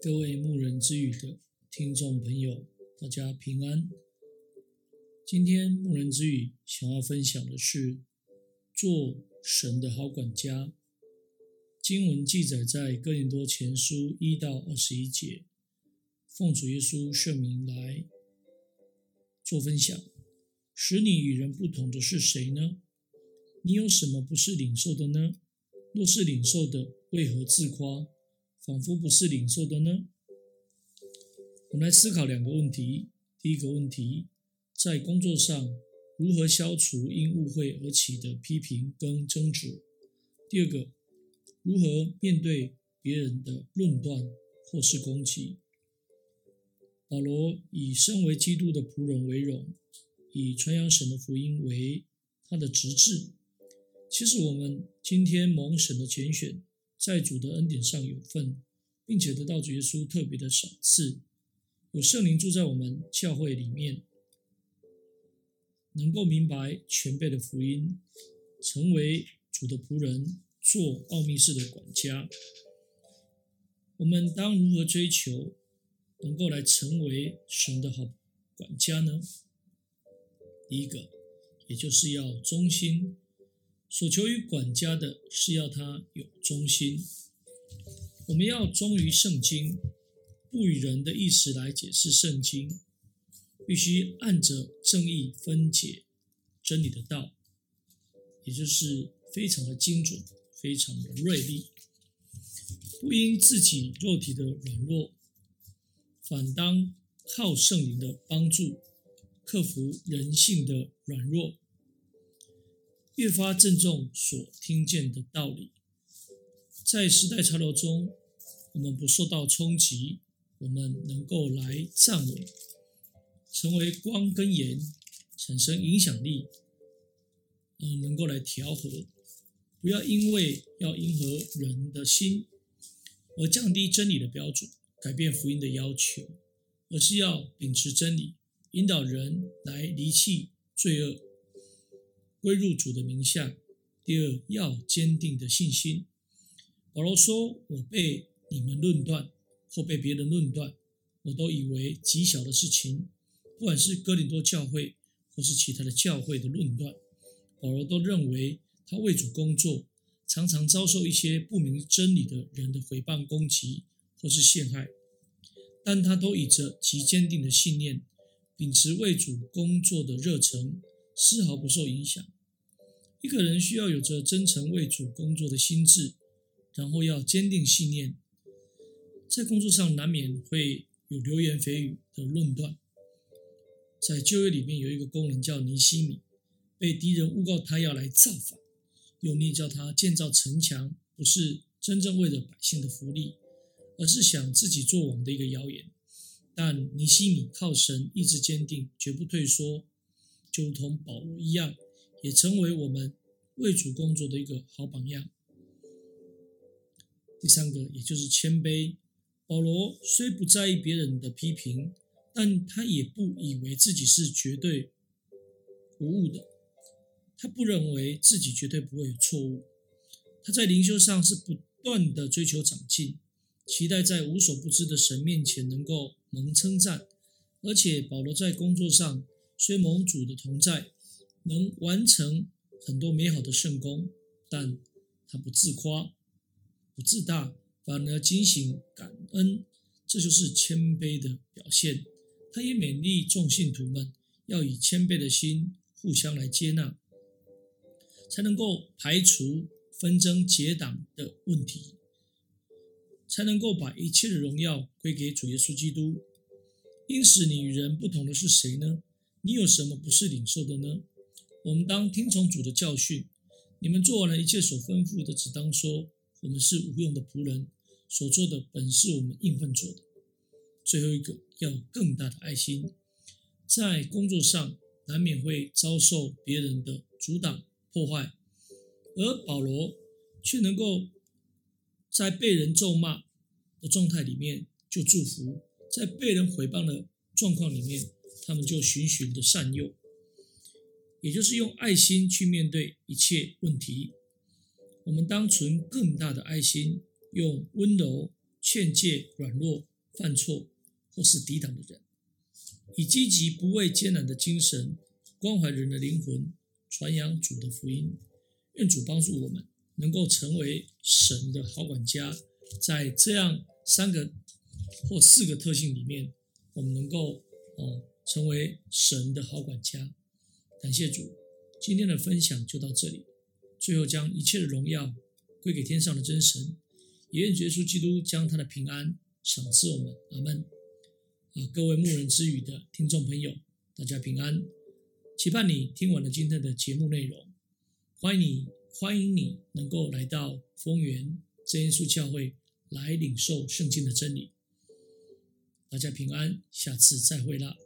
各位牧人之语的听众朋友，大家平安。今天牧人之语想要分享的是做神的好管家。经文记载在哥林多前书一到二十一节。奉主耶稣圣名来做分享。使你与人不同的是谁呢？你有什么不是领受的呢？若是领受的，为何自夸？仿佛不是领受的呢？我们来思考两个问题。第一个问题，在工作上如何消除因误会而起的批评跟争执？第二个，如何面对别人的论断或是攻击？保罗以身为基督的仆人为荣，以传扬神的福音为他的职志。其实我们今天蒙神的拣选。在主的恩典上有份，并且得到主耶稣特别的赏赐，有圣灵住在我们教会里面，能够明白全备的福音，成为主的仆人，做奥秘事的管家。我们当如何追求，能够来成为神的好管家呢？第一个，也就是要忠心。所求于管家的是要他有忠心。我们要忠于圣经，不以人的意思来解释圣经，必须按着正义分解真理的道，也就是非常的精准，非常的锐利。不因自己肉体的软弱，反当靠圣灵的帮助，克服人性的软弱。越发郑重所听见的道理，在时代潮流中，我们不受到冲击，我们能够来站稳，成为光跟盐，产生影响力，嗯，能够来调和，不要因为要迎合人的心而降低真理的标准，改变福音的要求，而是要秉持真理，引导人来离弃罪恶。归入主的名下。第二，要坚定的信心。保罗说：“我被你们论断，或被别人论断，我都以为极小的事情。不管是哥林多教会，或是其他的教会的论断，保罗都认为他为主工作，常常遭受一些不明真理的人的诽谤、攻击或是陷害，但他都以着极坚定的信念，秉持为主工作的热忱。”丝毫不受影响。一个人需要有着真诚为主工作的心智，然后要坚定信念。在工作上难免会有流言蜚语的论断。在旧约里面有一个工人叫尼西米，被敌人诬告他要来造反，又诬叫他建造城墙，不是真正为了百姓的福利，而是想自己做王的一个谣言。但尼西米靠神意志坚定，绝不退缩。就如同保罗一样，也成为我们为主工作的一个好榜样。第三个，也就是谦卑。保罗虽不在意别人的批评，但他也不以为自己是绝对无误的。他不认为自己绝对不会有错误。他在灵修上是不断的追求长进，期待在无所不知的神面前能够蒙称赞。而且保罗在工作上，虽蒙主的同在，能完成很多美好的圣工，但他不自夸，不自大，反而警醒感恩，这就是谦卑的表现。他也勉励众信徒们要以谦卑的心互相来接纳，才能够排除纷争结党的问题，才能够把一切的荣耀归给主耶稣基督。因此，你与人不同的是谁呢？你有什么不是领受的呢？我们当听从主的教训。你们做完了一切所吩咐的，只当说：我们是无用的仆人，所做的本是我们应分做的。最后一个，要有更大的爱心。在工作上难免会遭受别人的阻挡破坏，而保罗却能够在被人咒骂的状态里面就祝福，在被人毁谤的状况里面。他们就循循的善诱，也就是用爱心去面对一切问题。我们当存更大的爱心，用温柔劝诫软弱、犯错或是抵挡的人，以积极不畏艰难的精神关怀人的灵魂，传扬主的福音。愿主帮助我们，能够成为神的好管家，在这样三个或四个特性里面，我们能够哦成为神的好管家。感谢主，今天的分享就到这里。最后，将一切的荣耀归给天上的真神，也愿耶稣基督将他的平安赏赐我们。阿门。啊，各位牧人之语的听众朋友，大家平安。期盼你听完了今天的节目内容，欢迎你，欢迎你能够来到丰原真耶稣教会来领受圣经的真理。大家平安，下次再会啦。